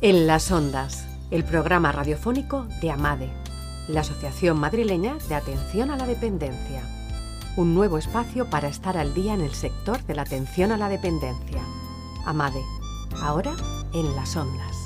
En las ondas, el programa radiofónico de AMADE, la Asociación Madrileña de Atención a la Dependencia. Un nuevo espacio para estar al día en el sector de la atención a la dependencia. AMADE, ahora en las ondas.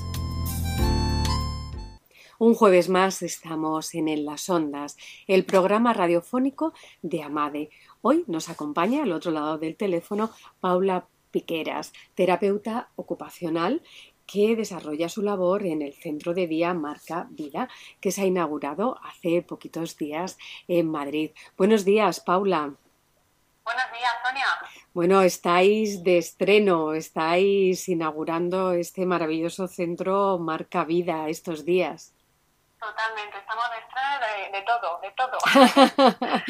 Un jueves más estamos en, en Las Ondas, el programa radiofónico de AMADE. Hoy nos acompaña al otro lado del teléfono Paula Piqueras, terapeuta ocupacional que desarrolla su labor en el Centro de Día Marca Vida, que se ha inaugurado hace poquitos días en Madrid. Buenos días, Paula. Buenos días, Sonia. Bueno, estáis de estreno, estáis inaugurando este maravilloso centro Marca Vida estos días. Totalmente, estamos de estreno de, todo, de todo.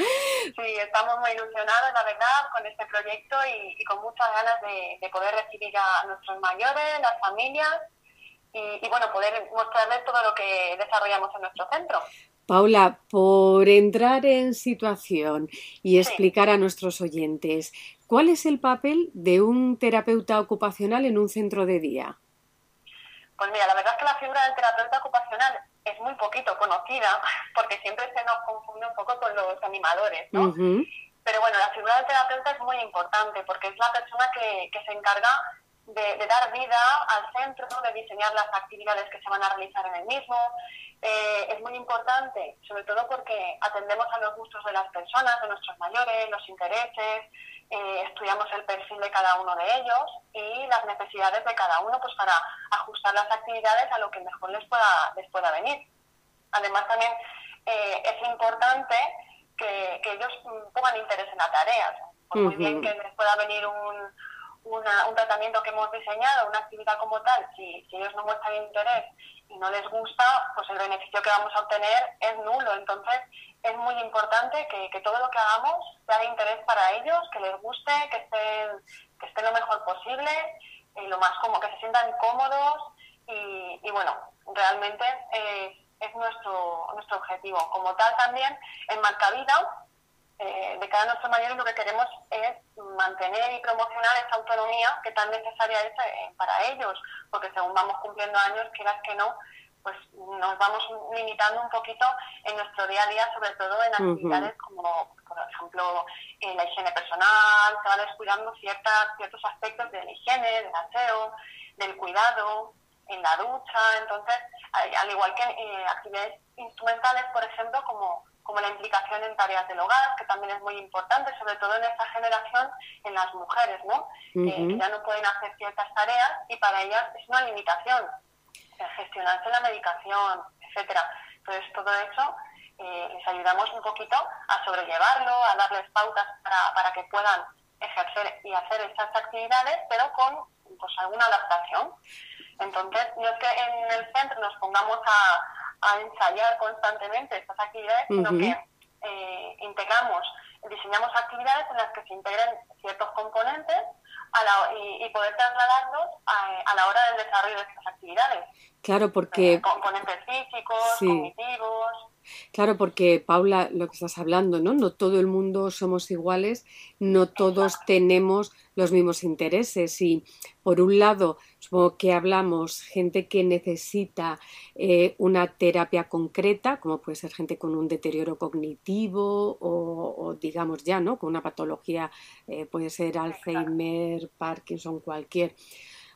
sí, estamos muy ilusionados, la verdad, con este proyecto y, con muchas ganas de, poder recibir a nuestros mayores, las familias y, bueno, poder mostrarles todo lo que desarrollamos en nuestro centro. Paula, por entrar en situación y explicar a nuestros oyentes, ¿cuál es el papel de un terapeuta ocupacional en un centro de día? Pues mira, la verdad es que la figura del terapeuta ocupacional es muy poquito conocida porque siempre se nos confunde un poco con los animadores, ¿no? Pero bueno, la figura del terapeuta es muy importante porque es la persona que, que se encarga de, dar vida al centro, de diseñar las actividades que se van a realizar en el mismo. Eh, es muy importante, sobre todo porque atendemos a los gustos de las personas, de nuestros mayores, los intereses, eh, estudiamos el perfil de cada uno de ellos y las necesidades de cada uno pues para ajustar las actividades a lo que mejor les pueda, les pueda venir. Además también eh, es importante que, ellos pongan interés en la tarea. Por muy bien que les pueda venir un, un tratamiento que hemos diseñado, una actividad como tal, si, si ellos no muestran interés y no les gusta, pues el beneficio que vamos a obtener es nulo. Entonces, es muy importante que, que todo lo que hagamos sea de interés para ellos, que les guste, que estén, que estén lo mejor posible, y lo más como que se sientan cómodos y, y bueno, realmente eh, es nuestro, nuestro objetivo. Como tal también, en Marcavida, eh, de cada nuestro mayor lo que queremos es mantener y promocionar esa autonomía que tan necesaria es eh, para ellos, porque según vamos cumpliendo años, quieras que no, pues nos vamos limitando un poquito en nuestro día a día, sobre todo en actividades como, por ejemplo, en la higiene personal, se va descuidando ciertas, ciertos aspectos de la higiene, del aseo, del cuidado, en la ducha, entonces, al igual que eh, actividades instrumentales, por ejemplo, como como la implicación en tareas del hogar, que también es muy importante, sobre todo en esta generación, en las mujeres, ¿no? Eh, que ya no pueden hacer ciertas tareas y para ellas es una limitación gestionarse la medicación, etcétera. Entonces, todo eso eh, les ayudamos un poquito a sobrellevarlo, a darles pautas para, para que puedan ejercer y hacer estas actividades, pero con pues, alguna adaptación. Entonces, no es que en el centro nos pongamos a, a ensayar constantemente estas actividades, sino que eh, integramos, diseñamos actividades en las que se integren ciertos componentes y, poder trasladarlos a, la hora del desarrollo de estas actividades. Claro, porque... Eh, componentes físicos, cognitivos. Claro, porque Paula, lo que estás hablando, ¿no? No todo el mundo somos iguales, no todos tenemos los mismos intereses y por un lado, supongo que hablamos gente que necesita eh, una terapia concreta, como puede ser gente con un deterioro cognitivo o, digamos ya, ¿no? Con una patología, eh, puede ser Alzheimer, Parkinson, cualquier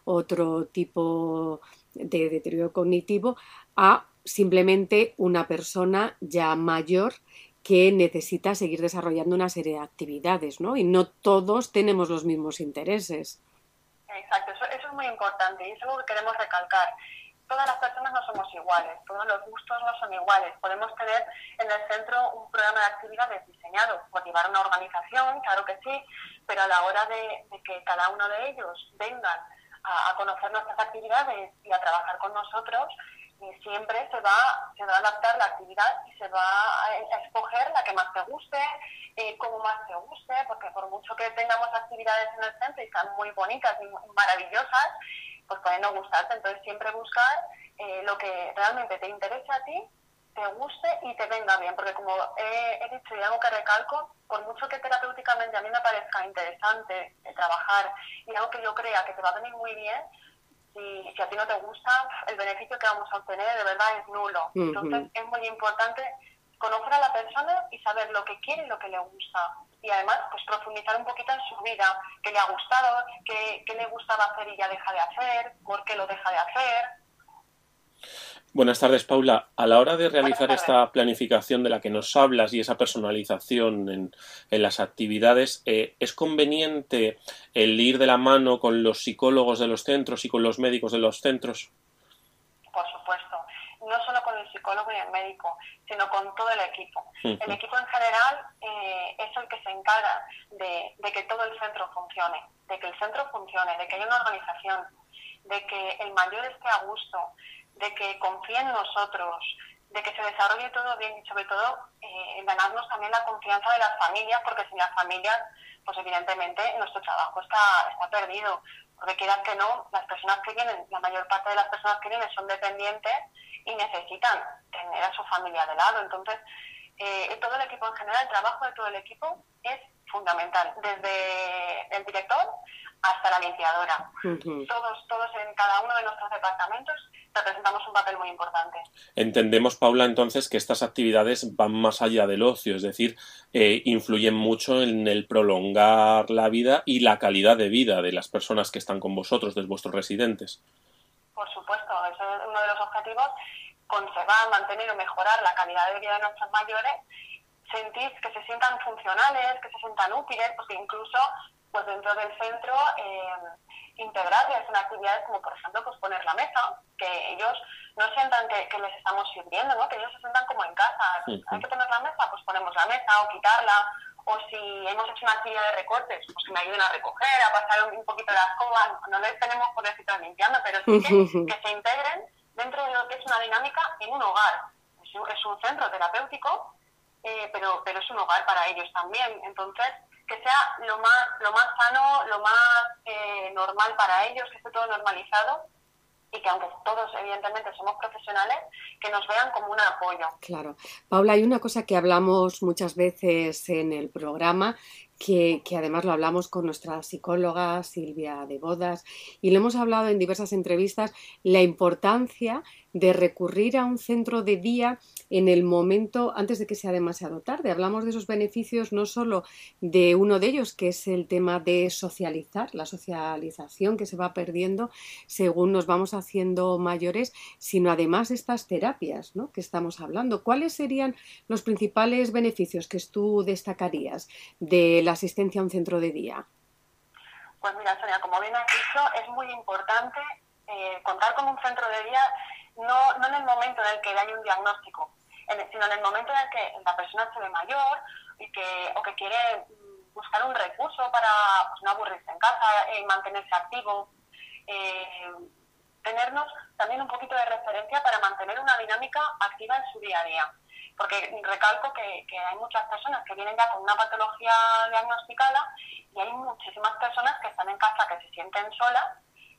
otro tipo de deterioro cognitivo, a simplemente una persona ya mayor que necesita seguir desarrollando una serie de actividades, ¿no? Y no todos tenemos los mismos intereses. Exacto, eso, es muy importante y es algo que queremos recalcar. Todas las personas no somos iguales, todos los gustos no son iguales. Podemos tener en el centro un programa de actividades diseñado por llevar una organización, claro que sí, pero a la hora de, que cada uno de ellos vengan a conocer nuestras actividades y a trabajar con nosotros, y siempre se va, se va a adaptar la actividad y se va a, escoger la que más te guste, eh, como más te guste, porque por mucho que tengamos actividades en el centro y están muy bonitas y maravillosas, pues pueden no gustarte. Entonces siempre buscar eh, lo que realmente te interese a ti, te guste y te venga bien, porque como he, he dicho y algo que recalco, por mucho que terapéuticamente a mí me parezca interesante trabajar y algo que yo crea que te va a venir muy bien, si, si a ti no te gusta, el beneficio que vamos a obtener de verdad es nulo. Entonces es muy importante conocer a la persona y saber lo que quiere y lo que le gusta. Y además, pues profundizar un poquito en su vida, qué le ha gustado, qué, qué le gustaba hacer y ya deja de hacer, por qué lo deja de hacer. Buenas tardes, Paula. A la hora de realizar esta planificación de la que nos hablas y esa personalización en, las actividades, eh, ¿es conveniente el ir de la mano con los psicólogos de los centros y con los médicos de los centros? Por supuesto. No solo con el psicólogo y el médico, sino con todo el equipo. El equipo en general eh, es el que se encarga de, de que todo el centro funcione, de que el centro funcione, de que haya una organización, de que el mayor esté a gusto, de que confíe en nosotros, de que se desarrolle todo bien y sobre todo eh, ganarnos también la confianza de las familias, porque sin las familias, pues evidentemente nuestro trabajo está, está perdido. Porque quieras que no, las personas que vienen, la mayor parte de las personas que vienen son dependientes y necesitan tener a su familia de lado. Entonces, eh, todo el equipo en general, el trabajo de todo el equipo es fundamental, desde el director hasta la limpiadora. Todos, todos en cada uno de nuestros departamentos representamos un papel muy importante. Entendemos, Paula, entonces que estas actividades van más allá del ocio, es decir, eh, influyen mucho en el prolongar la vida y la calidad de vida de las personas que están con vosotros, de vuestros residentes. Por supuesto, ese es uno de los objetivos, conservar, mantener o mejorar la calidad de vida de nuestros mayores sentir que se sientan funcionales, que se sientan útiles, porque incluso pues dentro del centro eh, integrarles en actividades como por ejemplo pues poner la mesa, que ellos no sientan que, les estamos sirviendo, ¿no? que ellos se sientan como en casa. Hay que poner la mesa, pues ponemos la mesa o quitarla. O si hemos hecho una actividad de recortes, pues que me ayuden a recoger, a pasar un, poquito las cosas. No les tenemos por decir limpiando, pero sí que, que se integren dentro de lo que es una dinámica en un hogar. Es un, centro terapéutico, eh, pero, pero es un hogar para ellos también. Entonces, que sea lo más, lo más sano, lo más eh, normal para ellos, que esté todo normalizado y que aunque todos evidentemente somos profesionales, que nos vean como un apoyo. Claro. Paula, hay una cosa que hablamos muchas veces en el programa que, además lo hablamos con nuestra psicóloga Silvia de Bodas y le hemos hablado en diversas entrevistas la importancia de recurrir a un centro de día en el momento antes de que sea demasiado tarde. Hablamos de esos beneficios no solo de uno de ellos, que es el tema de socializar, la socialización que se va perdiendo según nos vamos haciendo mayores, sino además estas terapias ¿no? que estamos hablando. ¿Cuáles serían los principales beneficios que tú destacarías de la asistencia a un centro de día? Pues mira, Sonia, como bien has dicho, es muy importante eh, contar con un centro de día no, no en el momento en el que hay un diagnóstico, sino en el momento en el que la persona se ve mayor y que, o que quiere buscar un recurso para pues, no aburrirse en casa, eh, mantenerse activo, eh, tenernos también un poquito de referencia para mantener una dinámica activa en su día a día. Porque recalco que, hay muchas personas que vienen ya con una patología diagnosticada y hay muchísimas personas que están en casa que se sienten solas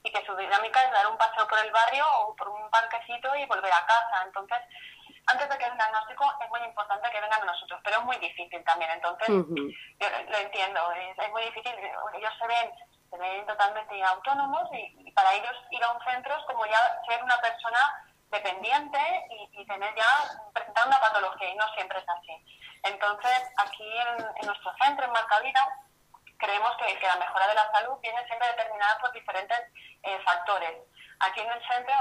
y que su dinámica es dar un paseo por el barrio o por un parquecito y volver a casa. Entonces, antes de que un diagnóstico es muy importante que vengan a nosotros, pero es muy difícil también. Entonces, yo lo entiendo, es, muy difícil. Ellos se ven, se ven totalmente autónomos y, para ellos ir a un centro es como ya ser una persona dependiente y, tener ya, presentar una patología y no siempre es así. Entonces, aquí en, nuestro centro, en Marcavida, creemos que, la mejora de la salud viene siempre determinada por diferentes eh, factores. Aquí en el centro,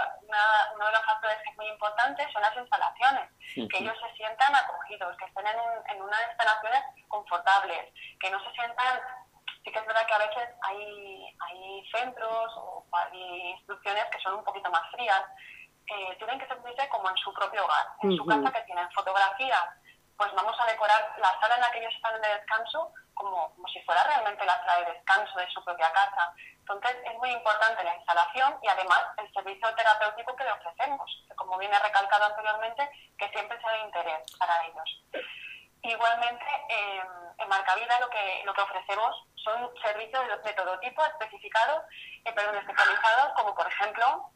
uno de los factores que es muy importante son las instalaciones, que ellos se sientan acogidos, que estén en, en, unas instalaciones confortables, que no se sientan sí que es verdad que a veces hay, hay centros o hay instituciones que son un poquito más frías, eh, tienen que sentirse como en su propio hogar, en su casa que tienen fotografía, pues vamos a decorar la sala en la que ellos están de descanso como, como si fuera realmente la sala de descanso de su propia casa. Entonces es muy importante la instalación y además el servicio terapéutico que le ofrecemos, que como viene recalcado anteriormente, que siempre sea de interés para ellos. Igualmente, en Marcavida lo que, lo que ofrecemos son servicios de, todo tipo, especificados, eh, perdón, especializados, como por ejemplo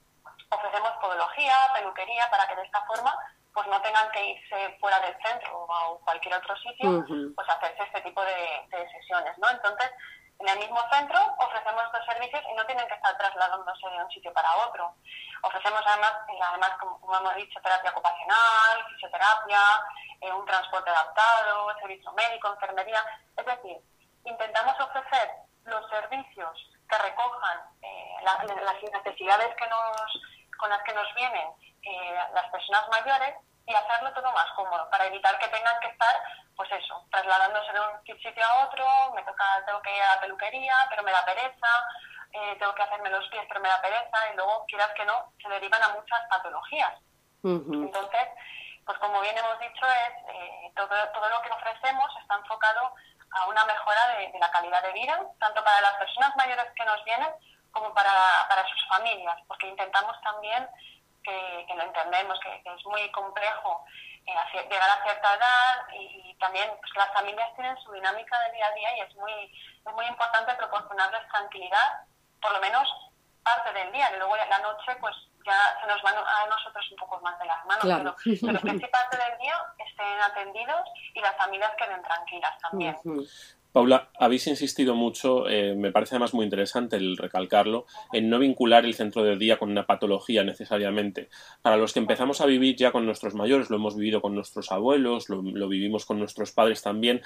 ofrecemos podología, peluquería, para que de esta forma pues no tengan que irse fuera del centro o a cualquier otro sitio, pues hacerse este tipo de, sesiones, ¿no? Entonces, en el mismo centro ofrecemos estos servicios y no tienen que estar trasladándose de un sitio para otro. Ofrecemos además, eh, además como, hemos dicho, terapia ocupacional, fisioterapia, eh, un transporte adaptado, servicio médico, enfermería. Es decir, intentamos ofrecer los servicios que recojan eh, las necesidades que nos, con las que nos vienen las personas mayores y hacerlo todo más cómodo para evitar que tengan que estar, pues eso, trasladándose de un sitio a otro, me toca, tengo que ir a la peluquería, pero me da pereza, eh, tengo que hacerme los pies, pero me da pereza, y luego, quieras que no, se derivan a muchas patologías. Entonces, pues como bien hemos dicho, es eh, todo, todo lo que ofrecemos está enfocado a una mejora de, la calidad de vida, tanto para las personas mayores que nos vienen como para, para sus familias, porque intentamos también que, lo entendemos, que, es muy complejo eh, llegar a cierta edad y, también pues, las familias tienen su dinámica de día a día y es muy, es muy importante proporcionarles tranquilidad, por lo menos parte del día, y luego la noche pues ya se nos van a nosotros un poco más de las manos, pero, pero, que sí parte del día estén atendidos y las familias queden tranquilas también. Paula, habéis insistido mucho, eh, me parece además muy interesante el recalcarlo, en no vincular el centro de día con una patología necesariamente. Para los que empezamos a vivir ya con nuestros mayores, lo hemos vivido con nuestros abuelos, lo, vivimos con nuestros padres también,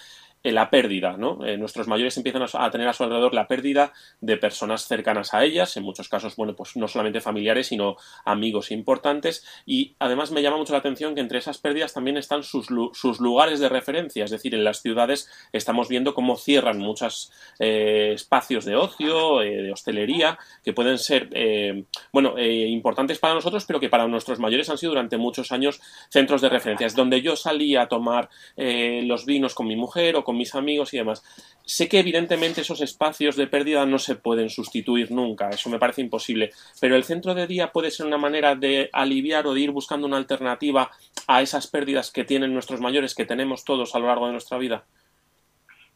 la pérdida, ¿no? Eh, nuestros mayores empiezan a, tener a su alrededor la pérdida de personas cercanas a ellas, en muchos casos, bueno, pues no solamente familiares, sino amigos importantes, y además me llama mucho la atención que entre esas pérdidas también están sus, lugares de referencia, es decir, en las ciudades estamos viendo cómo cierran muchos eh, espacios de ocio, eh, de hostelería, que pueden ser, eh, bueno, importantes para nosotros, pero que para nuestros mayores han sido durante muchos años centros de referencias, donde yo salía a tomar los vinos con mi mujer o con mis amigos y demás. Sé que evidentemente esos espacios de pérdida no se pueden sustituir nunca, eso me parece imposible, pero el centro de día puede ser una manera de aliviar o de ir buscando una alternativa a esas pérdidas que tienen nuestros mayores, que tenemos todos a lo largo de nuestra vida.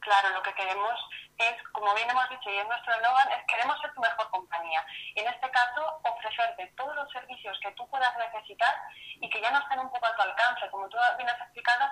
Claro, lo que queremos es, como bien hemos dicho y es nuestro eslogan, es queremos ser tu mejor compañía. Y en este caso, ofrecerte todos los servicios que tú puedas necesitar y que ya no estén un poco a tu alcance. Como tú bien has explicado,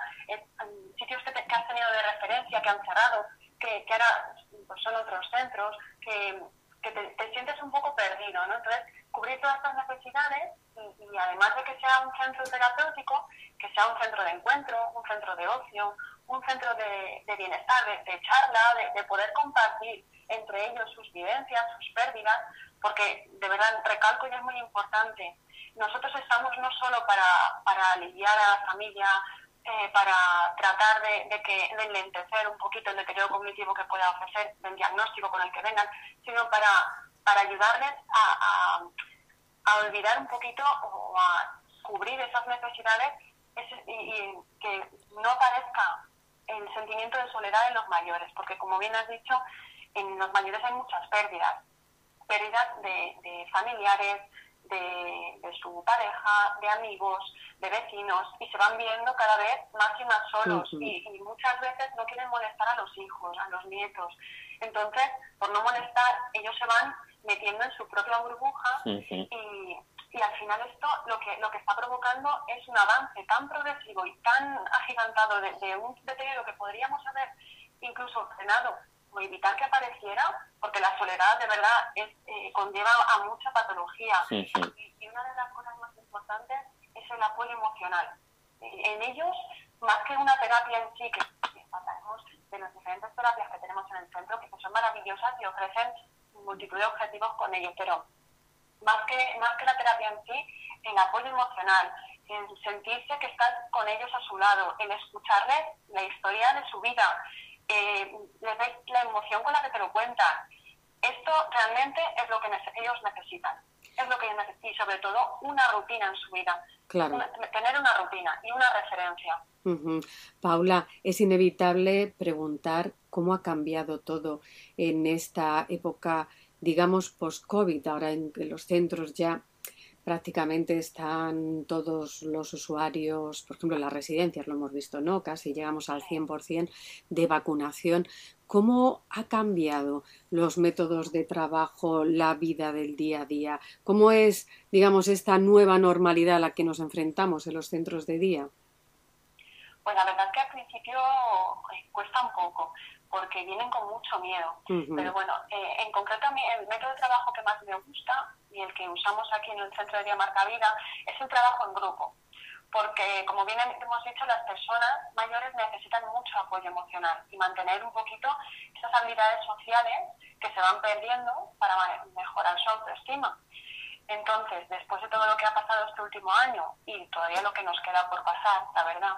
sitios que, has tenido de referencia, que han cerrado, que, ahora pues, son otros centros, que, te, sientes un poco perdido. ¿no? Entonces, cubrir todas estas necesidades y, y además de que sea un centro terapéutico, que sea un centro de encuentro, un centro de ocio, un centro de, bienestar, de, charla, de, poder compartir entre ellos sus vivencias, sus pérdidas, porque de verdad recalco y es muy importante. Nosotros estamos no solo para, para aliviar a la familia, eh, para tratar de, que, de enlentecer un poquito el deterioro cognitivo que pueda ofrecer del diagnóstico con el que vengan, sino para, para ayudarles a, a, olvidar un poquito o a cubrir esas necesidades y, y que no parezca el sentimiento de soledad en los mayores, porque como bien has dicho, en los mayores hay muchas pérdidas, pérdidas de, familiares, de, su pareja, de amigos, de vecinos, y se van viendo cada vez más y más solos, y, muchas veces no quieren molestar a los hijos, a los nietos. Entonces, por no molestar, ellos se van metiendo en su propia burbuja y y al final esto lo que, lo que está provocando es un avance tan progresivo y tan agigantado de, un deterioro que podríamos haber incluso frenado o evitar que apareciera, porque la soledad de verdad es, eh, conlleva a mucha patología. Y, una de las cosas más importantes es el apoyo emocional. En ellos, más que una terapia en sí, que, sabemos de las diferentes terapias que tenemos en el centro, que son maravillosas y ofrecen multitud de objetivos con ellos, pero más que, más que la terapia en sí, el apoyo emocional, en sentirse que estás con ellos a su lado, en escucharles la historia de su vida, eh, la emoción con la que te lo cuentan. Esto realmente es lo que ellos necesitan. Es lo que ellos necesitan y sobre todo una rutina en su vida. Claro. tener una rutina y una referencia. Paula, es inevitable preguntar cómo ha cambiado todo en esta época digamos, post-COVID, ahora en que los centros ya prácticamente están todos los usuarios, por ejemplo, las residencias lo hemos visto, ¿no? Casi llegamos al 100% de vacunación. ¿Cómo ha cambiado los métodos de trabajo, la vida del día a día? ¿Cómo es, digamos, esta nueva normalidad a la que nos enfrentamos en los centros de día? Pues la verdad es que al principio eh, cuesta un poco, porque vienen con mucho miedo. Pero bueno, eh, en concreto el método de trabajo que más me gusta y el que usamos aquí en el Centro de Día Marca Vida es el trabajo en grupo. Porque, como bien hemos dicho, las personas mayores necesitan mucho apoyo emocional y mantener un poquito esas habilidades sociales que se van perdiendo para mejorar su autoestima. Entonces, después de todo lo que ha pasado este último año y todavía lo que nos queda por pasar, la verdad,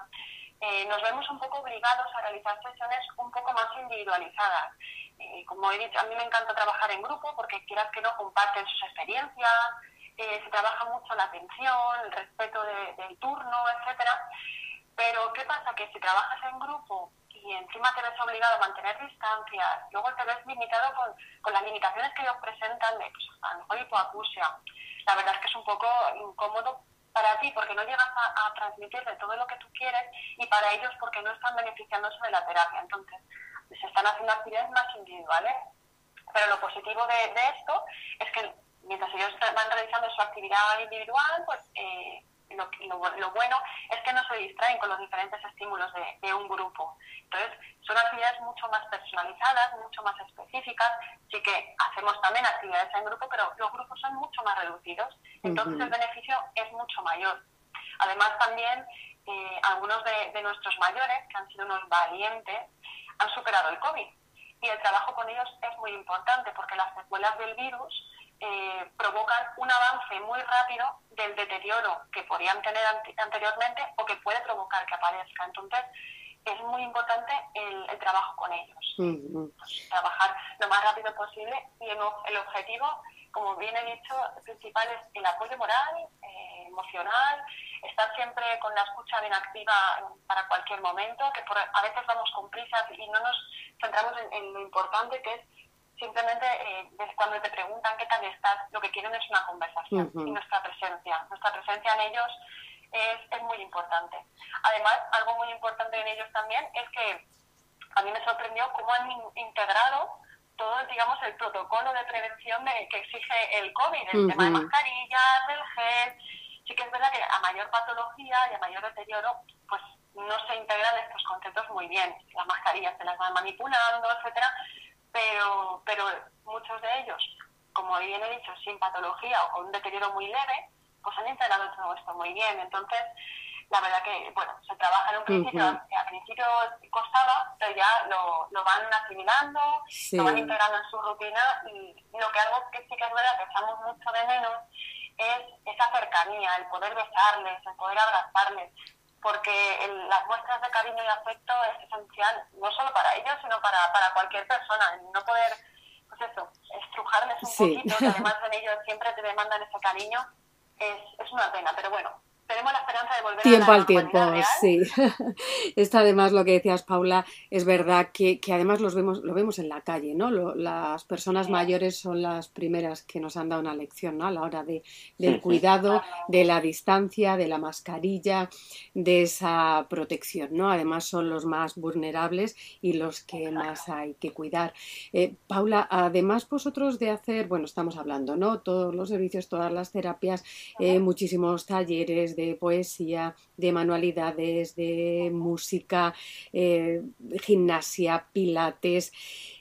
eh, nos vemos un poco obligados a realizar sesiones un poco más individualizadas. Eh, como he dicho, a mí me encanta trabajar en grupo porque quieras que no comparten sus experiencias, eh, se trabaja mucho la atención, el respeto del turno, etcétera. Pero ¿qué pasa? Que si trabajas en grupo y encima te ves obligado a mantener distancias, luego te ves limitado con, con las limitaciones que ellos presentan de pues, a lo mejor hipoacusia. La verdad es que es un poco incómodo para ti porque no llegas a, transmitirle todo lo que tú quieres y para ellos porque no están beneficiándose de la terapia. Entonces, se están haciendo actividades más individuales. Pero lo positivo de, esto es que mientras ellos van realizando su actividad individual, pues eh, lo, bueno es que no se distraen con los diferentes estímulos de, un grupo. Entonces, son actividades mucho más personalizadas, mucho más específicas. Sí que hacemos también actividades en grupo, pero los grupos son mucho más reducidos. Entonces, el beneficio es mucho mayor. Además, también eh, algunos de, de nuestros mayores, que han sido unos valientes, han superado el COVID. Y el trabajo con ellos es muy importante porque las secuelas del virus eh, provocan un avance muy rápido del deterioro que podían tener anteriormente o que puede provocar que aparezca. Entonces, es muy importante el, trabajo con ellos. Trabajar lo más rápido posible y el, objetivo, como bien he dicho, principal es el apoyo moral, eh, emocional, estar siempre con la escucha bien activa para cualquier momento, que a veces vamos con prisas y no nos centramos en lo importante que es simplemente eh, cuando te preguntan qué tal estás, lo que quieren es una conversación y nuestra presencia. Nuestra presencia en ellos es, es, muy importante. Además, algo muy importante en ellos también es que a mí me sorprendió cómo han integrado todo, digamos, el protocolo de prevención de, que exige el COVID, el tema de mascarillas, el gel. Sí que es verdad que a mayor patología y a mayor deterioro, pues no se integran estos conceptos muy bien. Las mascarillas se las van manipulando, etcétera pero, pero muchos de ellos, como bien he dicho, sin patología o con un deterioro muy leve, pues han integrado todo esto muy bien. Entonces, la verdad que, bueno, se trabaja en un principio, al principio costaba, pero ya lo, lo van asimilando, lo van integrando en su rutina y lo que algo que sí que es verdad que echamos mucho de menos es esa cercanía, el poder besarles, el poder abrazarles, porque las muestras de cariño y afecto es esencial, no solo para ellos, sino para, para cualquier persona. No poder, pues eso, estrujarles un poquito, que además en ellos siempre te demandan ese cariño, es, es una pena, pero bueno, tenemos la esperanza de volver tiempo a la al tiempo, sí. Esto además lo que decías, Paula, es verdad que, que, además los vemos, lo vemos en la calle, ¿no? las personas mayores son las primeras que nos han dado una lección, ¿no? A la hora de, del cuidado, de la distancia, de la mascarilla, de esa protección, ¿no? Además son los más vulnerables y los que más hay que cuidar. Eh, Paula, además vosotros de hacer, bueno, estamos hablando, ¿no? Todos los servicios, todas las terapias, eh, muchísimos talleres de poesía, de manualidades, de música, eh, gimnasia, pilates.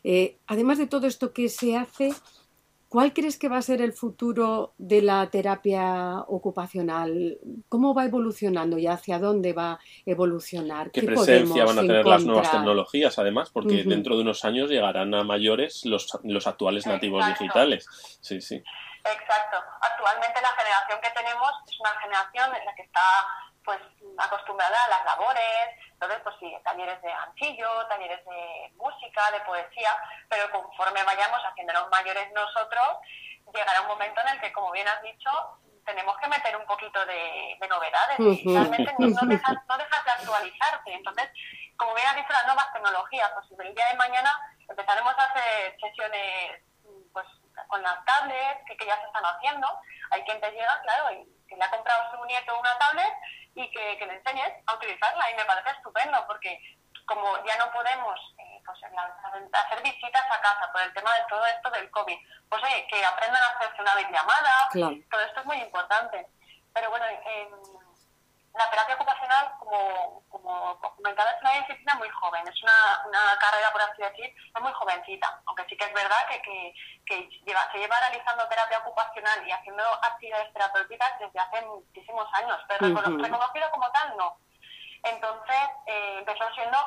Eh, además de todo esto que se hace, ¿Cuál crees que va a ser el futuro de la terapia ocupacional? ¿Cómo va evolucionando y hacia dónde va a evolucionar? ¿Qué, presencia van a tener las nuevas tecnologías, además? Porque dentro de unos años llegarán a mayores los, los actuales nativos digitales. Sí, sí. Exacto. Actualmente la generación que tenemos es una generación en la que está pues acostumbrada a las labores, entonces pues sí, talleres de anchillo, talleres de música, de poesía, pero conforme vayamos haciéndonos mayores nosotros, llegará un momento en el que, como bien has dicho, tenemos que meter un poquito de, novedades. Realmente no, dejas, no dejas de actualizarte. Entonces, como bien has dicho, las nuevas tecnologías, pues el día de mañana empezaremos a hacer sesiones pues con las tablets que, ya se están haciendo. Hay quien te llega, claro, y que le ha comprado su nieto una tablet y que, le enseñes a utilizarla. Y me parece estupendo porque como ya no podemos eh, pues, hacer visitas a casa por el tema de todo esto del COVID, pues que aprendan a hacerse una videollamada, todo esto es muy importante. Pero bueno, la terapia ocupacional, como, como comentaba, es una disciplina muy joven, es una, una carrera, por así decir, es muy jovencita, aunque sí que es verdad que, que, que lleva, se lleva realizando terapia ocupacional y haciendo actividades terapéuticas desde hace muchísimos años, pero reconocido como tal no. Entonces eh, empezó siendo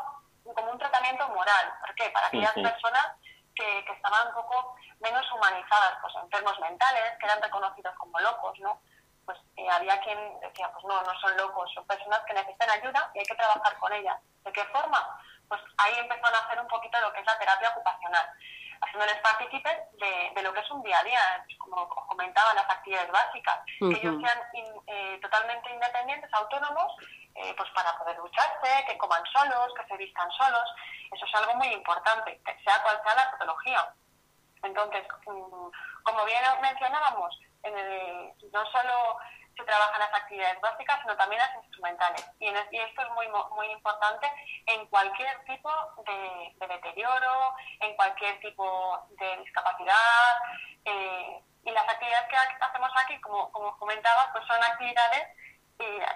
como un tratamiento moral. ¿Por qué? Para aquellas personas que, que, estaban un poco menos humanizadas, pues enfermos mentales, que eran reconocidos como locos, ¿no? Pues eh, había quien decía, pues no, no son locos, son personas que necesitan ayuda y hay que trabajar con ellas. ¿De qué forma? Pues ahí empezó a hacer un poquito lo que es la terapia ocupacional, haciéndoles partícipes de, de lo que es un día a día, como comentaba, las actividades básicas, que ellos sean eh, totalmente independientes, autónomos eh, pues para poder ducharse, que coman solos, que se vistan solos. Eso es algo muy importante, sea cual sea la patología. Entonces, mm, como bien mencionábamos, no solo se trabajan las actividades básicas, sino también las instrumentales. Y, esto es muy, muy importante en cualquier tipo de, deterioro, en cualquier tipo de discapacidad. Eh, y las actividades que hacemos aquí, como, como comentaba, pues son actividades eh,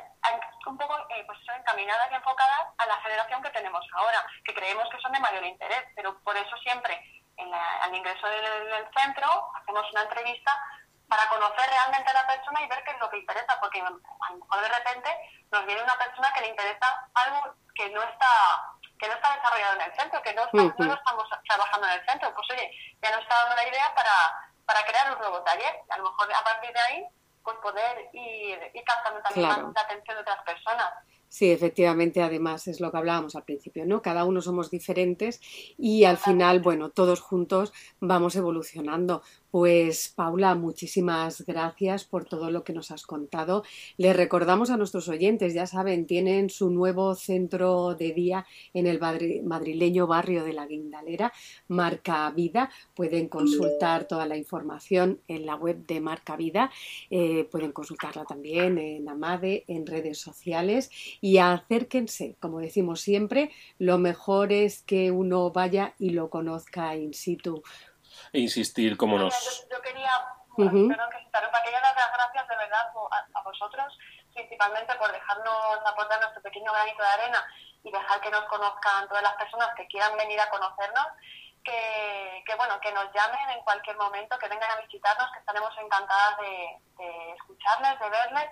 un poco eh, pues son encaminadas y enfocadas a la generación que tenemos ahora, que creemos que son de mayor interés, pero por eso siempre en al ingreso del, centro hacemos una entrevista para conocer realmente a la persona y ver qué es lo que interesa, porque a lo mejor de repente nos viene una persona que le interesa algo que no está que no está desarrollado en el centro, que no, no estamos trabajando en el centro, pues oye, ya nos está dando la idea para, para crear un nuevo taller, a lo mejor a partir de ahí pues poder ir, ir captando también la atención de otras personas. Sí, efectivamente, además es lo que hablábamos al principio, ¿no? Cada uno somos diferentes y al final, bueno, todos juntos vamos evolucionando. Pues Paula, muchísimas gracias por todo lo que nos has contado. Les recordamos a nuestros oyentes, ya saben, tienen su nuevo centro de día en el madrileño barrio de la Guindalera, Marca Vida. Pueden consultar toda la información en la web de Marca Vida, eh, pueden consultarla también en Amade, en redes sociales y acérquense, como decimos siempre, lo mejor es que uno vaya y lo conozca in situ e insistir como nos... Yo, quería, perdón que quería dar las gracias de verdad a, vosotros, principalmente por dejarnos aportar nuestro pequeño granito de arena y dejar que nos conozcan todas las personas que quieran venir a conocernos. Que, que, bueno, que nos llamen en cualquier momento, que vengan a visitarnos, que estaremos encantadas de, de escucharles, de verles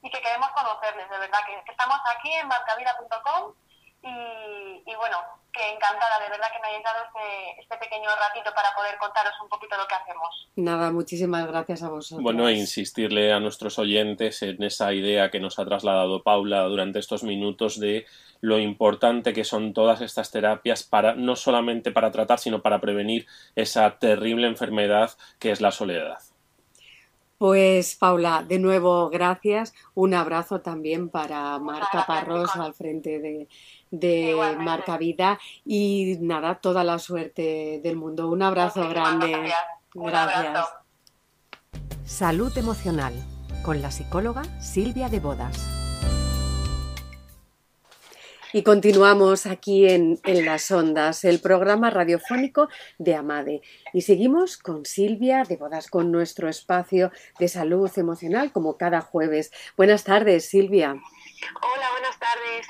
y que queremos conocerles, de verdad, que, que estamos aquí en marcavida.com y, bueno, que encantada, de verdad que me hayáis dado este, este, pequeño ratito para poder contaros un poquito lo que hacemos. Nada, muchísimas gracias a vosotros. Bueno, e insistirle a nuestros oyentes en esa idea que nos ha trasladado Paula durante estos minutos de lo importante que son todas estas terapias para no solamente para tratar, sino para prevenir esa terrible enfermedad que es la soledad. Pues Paula, de nuevo gracias. Un abrazo también para Marta Parros al frente de, de Marca Vida y nada, toda la suerte del mundo. Un abrazo grande. Gracias. Salud emocional con la psicóloga Silvia de Bodas. Y continuamos aquí en, en, Las Ondas, el programa radiofónico de Amade. Y seguimos con Silvia de Bodas, con nuestro espacio de salud emocional, como cada jueves. Buenas tardes, Silvia. Hola, buenas tardes.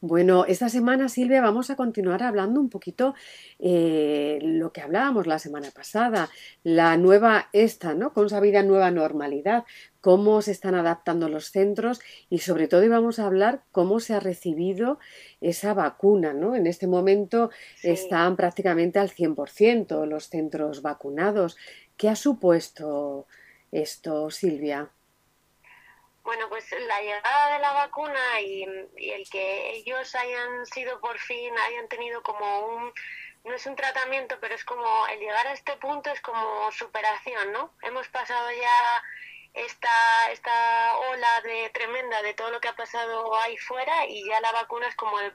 Bueno, esta semana, Silvia, vamos a continuar hablando un poquito eh, lo que hablábamos la semana pasada, la nueva esta, ¿no? Con esa vida nueva normalidad, cómo se están adaptando los centros y sobre todo íbamos a hablar cómo se ha recibido esa vacuna, ¿no? En este momento están prácticamente al 100% los centros vacunados. ¿Qué ha supuesto esto, Silvia? Bueno, pues la llegada de la vacuna y, el que ellos hayan sido por fin, hayan tenido como un, no es un tratamiento, pero es como el llegar a este punto es como superación, ¿no? Hemos pasado ya esta, esta ola de tremenda de todo lo que ha pasado ahí fuera y ya la vacuna es como el,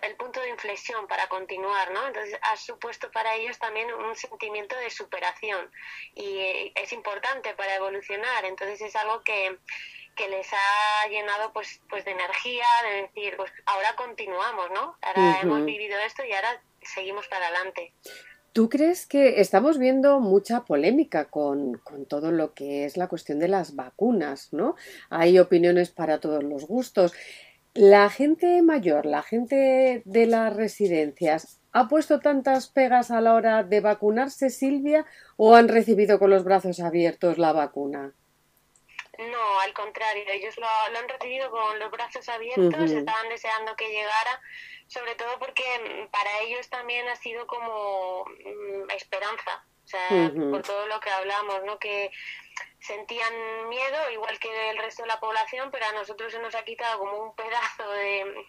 el, punto de inflexión para continuar, ¿no? Entonces ha supuesto para ellos también un sentimiento de superación y eh, es importante para evolucionar, entonces es algo que que les ha llenado pues pues de energía, de decir, pues ahora continuamos, ¿no? Ahora hemos vivido esto y ahora seguimos para adelante. ¿Tú crees que estamos viendo mucha polémica con, con, todo lo que es la cuestión de las vacunas, ¿no? Hay opiniones para todos los gustos. La gente mayor, la gente de las residencias, ¿ha puesto tantas pegas a la hora de vacunarse, Silvia, o han recibido con los brazos abiertos la vacuna? No, al contrario, ellos lo, han recibido con los brazos abiertos, estaban deseando que llegara, sobre todo porque mm, para ellos también ha sido como mm, esperanza, o sea, por todo lo que hablamos, ¿no? Que sentían miedo, igual que el resto de la población, pero a nosotros se nos ha quitado como un pedazo de,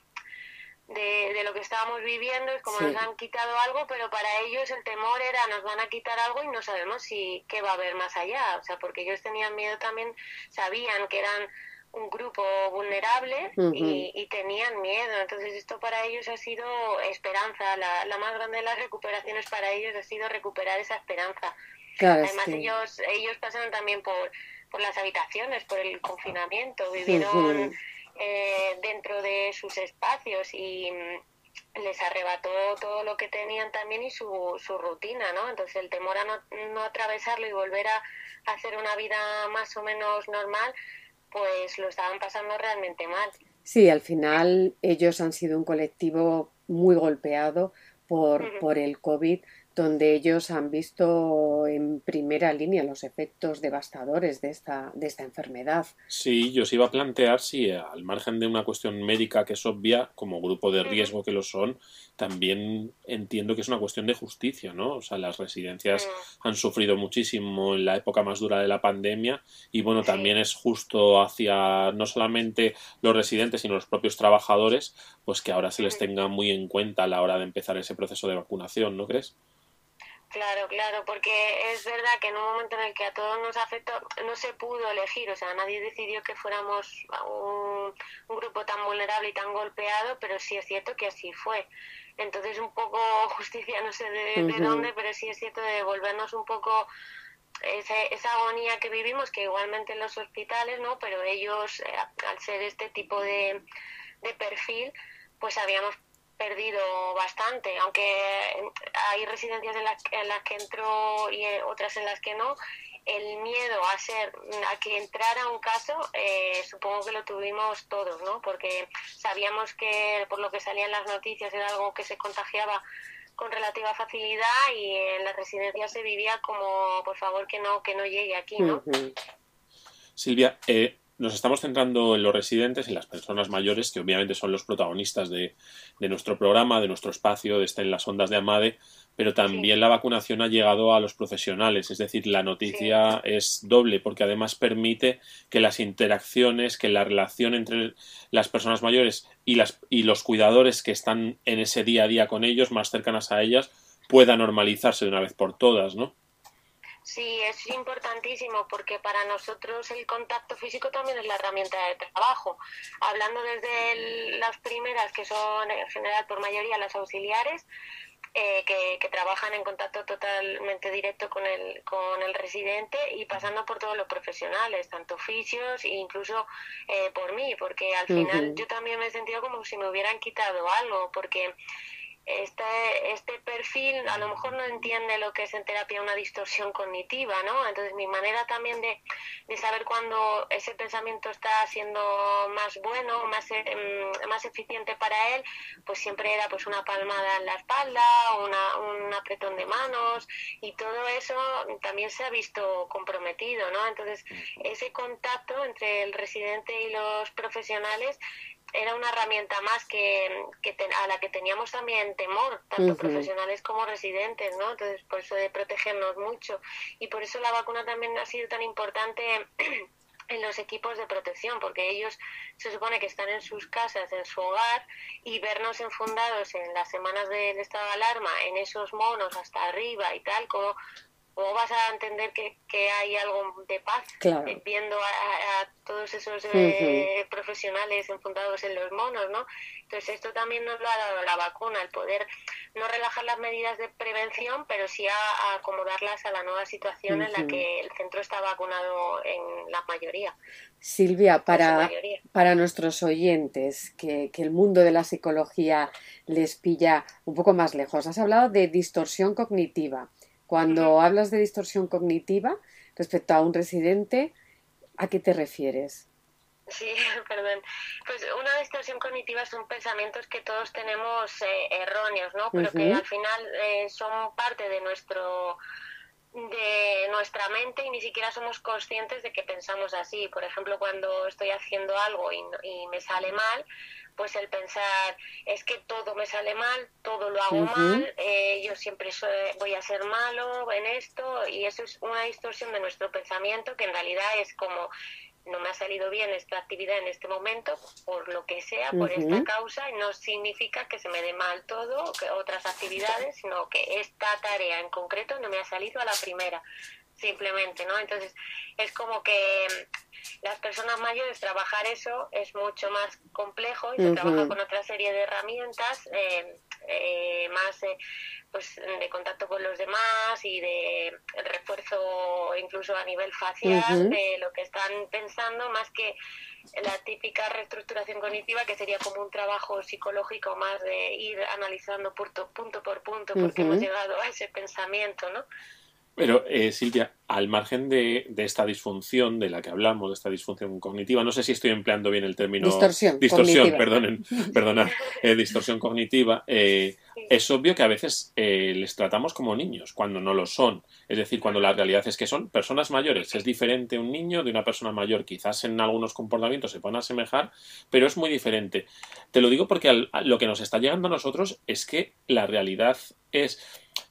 de, lo que estábamos viviendo, es como nos han quitado algo, pero para ellos el temor era nos van a quitar algo y no sabemos si qué va a haber más allá, o sea, porque ellos tenían miedo también, sabían que eran un grupo vulnerable y, tenían miedo. Entonces esto para ellos ha sido esperanza. La, la, más grande de las recuperaciones para ellos ha sido recuperar esa esperanza. Además ellos ellos pasaron también por, por las habitaciones, por el confinamiento, vivieron eh, dentro de sus espacios y mm, les arrebató todo lo que tenían también y su, su rutina, ¿no? Entonces el temor a no, no atravesarlo y volver a hacer una vida más o menos normal, pues lo estaban pasando realmente mal. Sí, al final ellos han sido un colectivo muy golpeado por, por el COVID, donde ellos han visto en primera línea los efectos devastadores de esta, de esta enfermedad. Sí, yo os iba a plantear si al margen de una cuestión médica que es obvia, como grupo de riesgo que lo son, también entiendo que es una cuestión de justicia, ¿no? O sea, las residencias han sufrido muchísimo en la época más dura de la pandemia y bueno, también es justo hacia no solamente los residentes, sino los propios trabajadores, pues que ahora se les tenga muy en cuenta a la hora de empezar ese proceso de vacunación, ¿no crees? Claro, claro, porque es verdad que en un momento en el que a todos nos afectó, no se pudo elegir, o sea, nadie decidió que fuéramos un, grupo tan vulnerable y tan golpeado, pero sí es cierto que así fue. Entonces, un poco justicia, no sé de, dónde, pero sí es cierto de devolvernos un poco esa agonía que vivimos, que igualmente en los hospitales, ¿no? Pero ellos, eh, al ser este tipo de, de perfil, pues habíamos perdido bastante, aunque hay residencias en las, en las que entró y otras en las que no, el miedo a ser a que entrara un caso eh, supongo que lo tuvimos todos no porque sabíamos que por lo que salían las noticias era algo que se contagiaba con relativa facilidad y en las residencias se vivía como por favor que no que no llegue aquí no Silvia eh, nos estamos centrando en los residentes, en las personas mayores, que obviamente son los protagonistas de, nuestro programa, de nuestro espacio, de estar en las ondas de Amade, pero también la vacunación ha llegado a los profesionales, es decir, la noticia es doble, porque además permite que las interacciones, que la relación entre las personas mayores y, las, y los cuidadores que están en ese día a día con ellos, más cercanas a ellas, pueda normalizarse de una vez por todas, ¿no? Sí, es importantísimo porque para nosotros el contacto físico también es la herramienta de trabajo. Hablando desde las primeras, que son en general por mayoría las auxiliares, eh, que, trabajan en contacto totalmente directo con el, con el residente y pasando por todos los profesionales, tanto oficios e incluso eh, por mí, porque al final yo también me he sentido como si me hubieran quitado algo, porque este, este perfil a lo mejor no entiende lo que es en terapia una distorsión cognitiva, ¿no? Entonces mi manera también de, de saber cuando ese pensamiento está siendo más bueno, más, em, más eficiente para él, pues siempre era pues una palmada en la espalda, una, un apretón de manos y todo eso también se ha visto comprometido, ¿no? Entonces ese contacto entre el residente y los profesionales era una herramienta más que, a la que teníamos también temor, tanto profesionales como residentes, ¿no? Entonces, por eso de protegernos mucho. Y por eso la vacuna también ha sido tan importante en los equipos de protección, porque ellos se supone que están en sus casas, en su hogar, y vernos enfundados en las semanas del estado de alarma, en esos monos hasta arriba y tal, como ¿Cómo vas a entender que, que hay algo de paz eh, viendo a, todos esos eh, profesionales enfundados en los monos, ¿no? Entonces esto también nos lo ha dado la vacuna, el poder no relajar las medidas de prevención, pero sí a, acomodarlas a la nueva situación en la que el centro está vacunado en la mayoría. Silvia, para, para nuestros oyentes, que, que el mundo de la psicología les pilla un poco más lejos, has hablado de distorsión cognitiva. Cuando hablas de distorsión cognitiva respecto a un residente, ¿a qué te refieres? Sí, perdón. Pues una distorsión cognitiva son pensamientos que todos tenemos eh, erróneos, ¿no? Pero que al final eh, son parte de nuestro de nuestra mente y ni siquiera somos conscientes de que pensamos así. Por ejemplo, cuando estoy haciendo algo y, y me sale mal, pues el pensar es que todo me sale mal, todo lo hago mal, eh, yo siempre voy a ser malo en esto y eso es una distorsión de nuestro pensamiento que en realidad es como no me ha salido bien esta actividad en este momento, por lo que sea, por esta causa, y no significa que se me dé mal todo, que otras actividades, sino que esta tarea en concreto no me ha salido a la primera, simplemente, ¿no? Entonces, es como que las personas mayores trabajar eso es mucho más complejo y se trabaja con otra serie de herramientas eh, eh, más eh, pues de contacto con los demás y de refuerzo incluso a nivel facial de lo que están pensando más que la típica reestructuración cognitiva que sería como un trabajo psicológico más de ir analizando punto, punto por punto porque hemos llegado a ese pensamiento, ¿no? Pero, eh, Silvia, al margen de, esta disfunción de la que hablamos, de esta disfunción cognitiva, no sé si estoy empleando bien el término. Distorsión. Distorsión, perdonen, perdonad, eh, distorsión cognitiva. Eh, es obvio que a veces les tratamos como niños cuando no lo son. Es decir, cuando la realidad es que son personas mayores. Es diferente un niño de una persona mayor. Quizás en algunos comportamientos se puedan asemejar, pero es muy diferente. Te lo digo porque lo que nos está llegando a nosotros es que la realidad es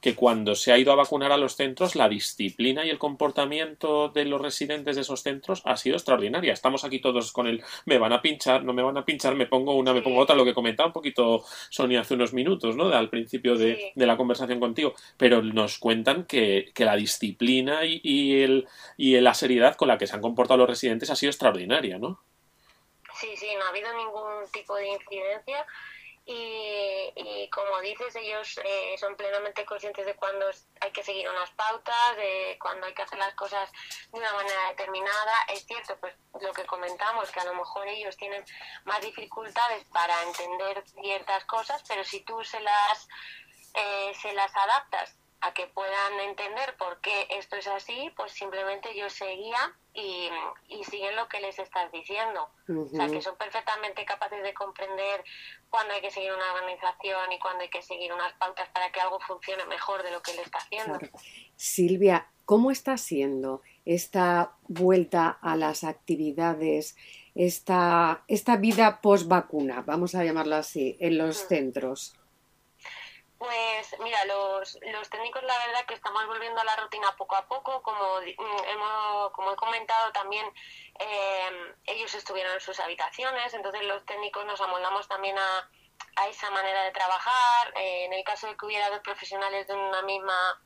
que cuando se ha ido a vacunar a los centros, la disciplina y el comportamiento de los residentes de esos centros ha sido extraordinaria. Estamos aquí todos con el me van a pinchar, no me van a pinchar, me pongo una, me pongo otra, lo que comentaba un poquito Sonia hace unos minutos, ¿no? Al principio de, la conversación contigo. Pero nos cuentan que, la disciplina y, y, el, y la seriedad con la que se han comportado los residentes ha sido extraordinaria, ¿no? Sí, sí, no ha habido ningún tipo de incidencia y, como dices, ellos eh, son plenamente conscientes de cuándo hay que seguir unas pautas, de cuándo hay que hacer las cosas de una manera determinada. Es cierto, pues lo que comentamos, que a lo mejor ellos tienen más dificultades para entender ciertas cosas, pero si tú se las, eh, se las adaptas a que puedan entender por qué esto es así, pues simplemente ellos seguían y, y siguen lo que les estás diciendo. O sea, que son perfectamente capaces de comprender cuándo hay que seguir una organización y cuándo hay que seguir unas pautas para que algo funcione mejor de lo que le está haciendo. Silvia, ¿cómo está siendo esta vuelta a las actividades, esta, esta vida post vacuna, vamos a llamarlo así, en los centros? Pues mira, los, los técnicos la verdad que estamos volviendo a la rutina poco a poco, como, mm, hemos, como he comentado también, eh, ellos estuvieron en sus habitaciones, entonces los técnicos nos amoldamos también a, a esa manera de trabajar. Eh, en el caso de que hubiera dos profesionales de una misma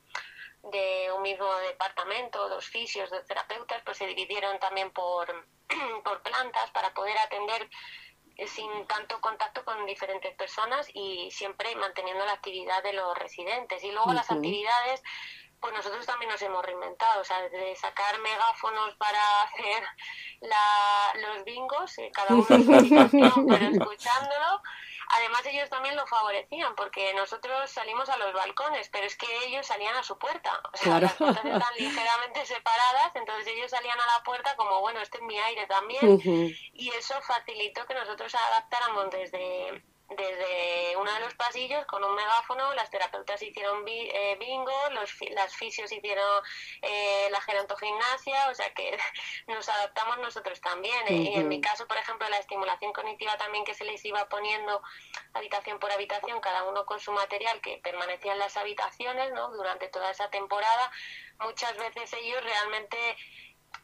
de un mismo departamento, dos fisios, dos terapeutas, pues se dividieron también por, por plantas para poder atender sin tanto contacto con diferentes personas y siempre manteniendo la actividad de los residentes. Y luego las actividades, pues nosotros también nos hemos reinventado, o sea, de sacar megáfonos para hacer la, los bingos, eh, cada uno pero escuchándolo, Además ellos también lo favorecían porque nosotros salimos a los balcones, pero es que ellos salían a su puerta. O sea, las puertas están ligeramente separadas, entonces ellos salían a la puerta como, bueno, este es mi aire también. Y eso facilitó que nosotros adaptáramos desde desde uno de los pasillos con un megáfono, las terapeutas hicieron eh, bingo, los, las fisios hicieron eh, la gerontogimnasia, o sea que nos adaptamos nosotros también. Y en mi caso, por ejemplo, la estimulación cognitiva también que se les iba poniendo habitación por habitación, cada uno con su material que permanecía en las habitaciones ¿no? durante toda esa temporada, muchas veces ellos realmente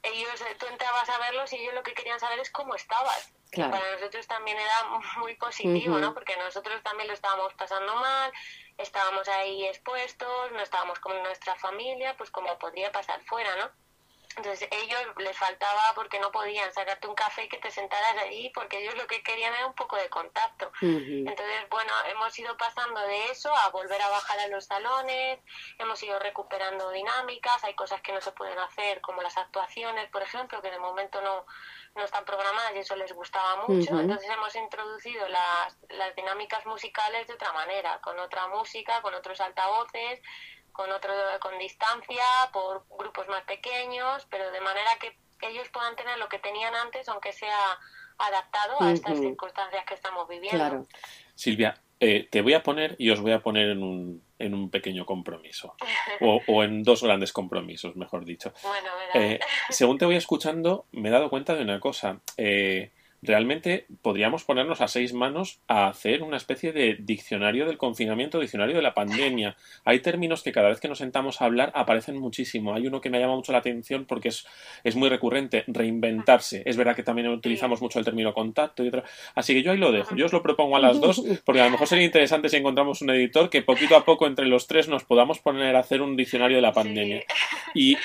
ellos, tú entrabas a verlos y ellos lo que querían saber es cómo estabas. Para nosotros también era muy positivo, ¿no? Porque nosotros también lo estábamos pasando mal, estábamos ahí expuestos, no estábamos con nuestra familia, pues como podría pasar fuera, ¿no? Entonces ellos les faltaba porque no podían sacarte un café y que te sentaras allí porque ellos lo que querían era un poco de contacto. Entonces, bueno, hemos ido pasando de eso a volver a bajar a los salones, hemos ido recuperando dinámicas, hay cosas que no se pueden hacer como las actuaciones, por ejemplo, que de momento no, no están programadas y eso les gustaba mucho. Entonces hemos introducido las, las dinámicas musicales de otra manera, con otra música, con otros altavoces con otro con distancia, por grupos más pequeños, pero de manera que ellos puedan tener lo que tenían antes, aunque sea adaptado a estas circunstancias que estamos viviendo. Silvia, eh, te voy a poner y os voy a poner en un, en un pequeño compromiso. O, o, en dos grandes compromisos, mejor dicho. Bueno, eh, según te voy escuchando, me he dado cuenta de una cosa. Eh, realmente podríamos ponernos a seis manos a hacer una especie de diccionario del confinamiento, diccionario de la pandemia. Hay términos que cada vez que nos sentamos a hablar aparecen muchísimo. Hay uno que me llama mucho la atención porque es, es muy recurrente, reinventarse. Es verdad que también utilizamos mucho el término contacto y otra. Así que yo ahí lo dejo. Yo os lo propongo a las dos porque a lo mejor sería interesante si encontramos un editor que poquito a poco entre los tres nos podamos poner a hacer un diccionario de la pandemia. Y,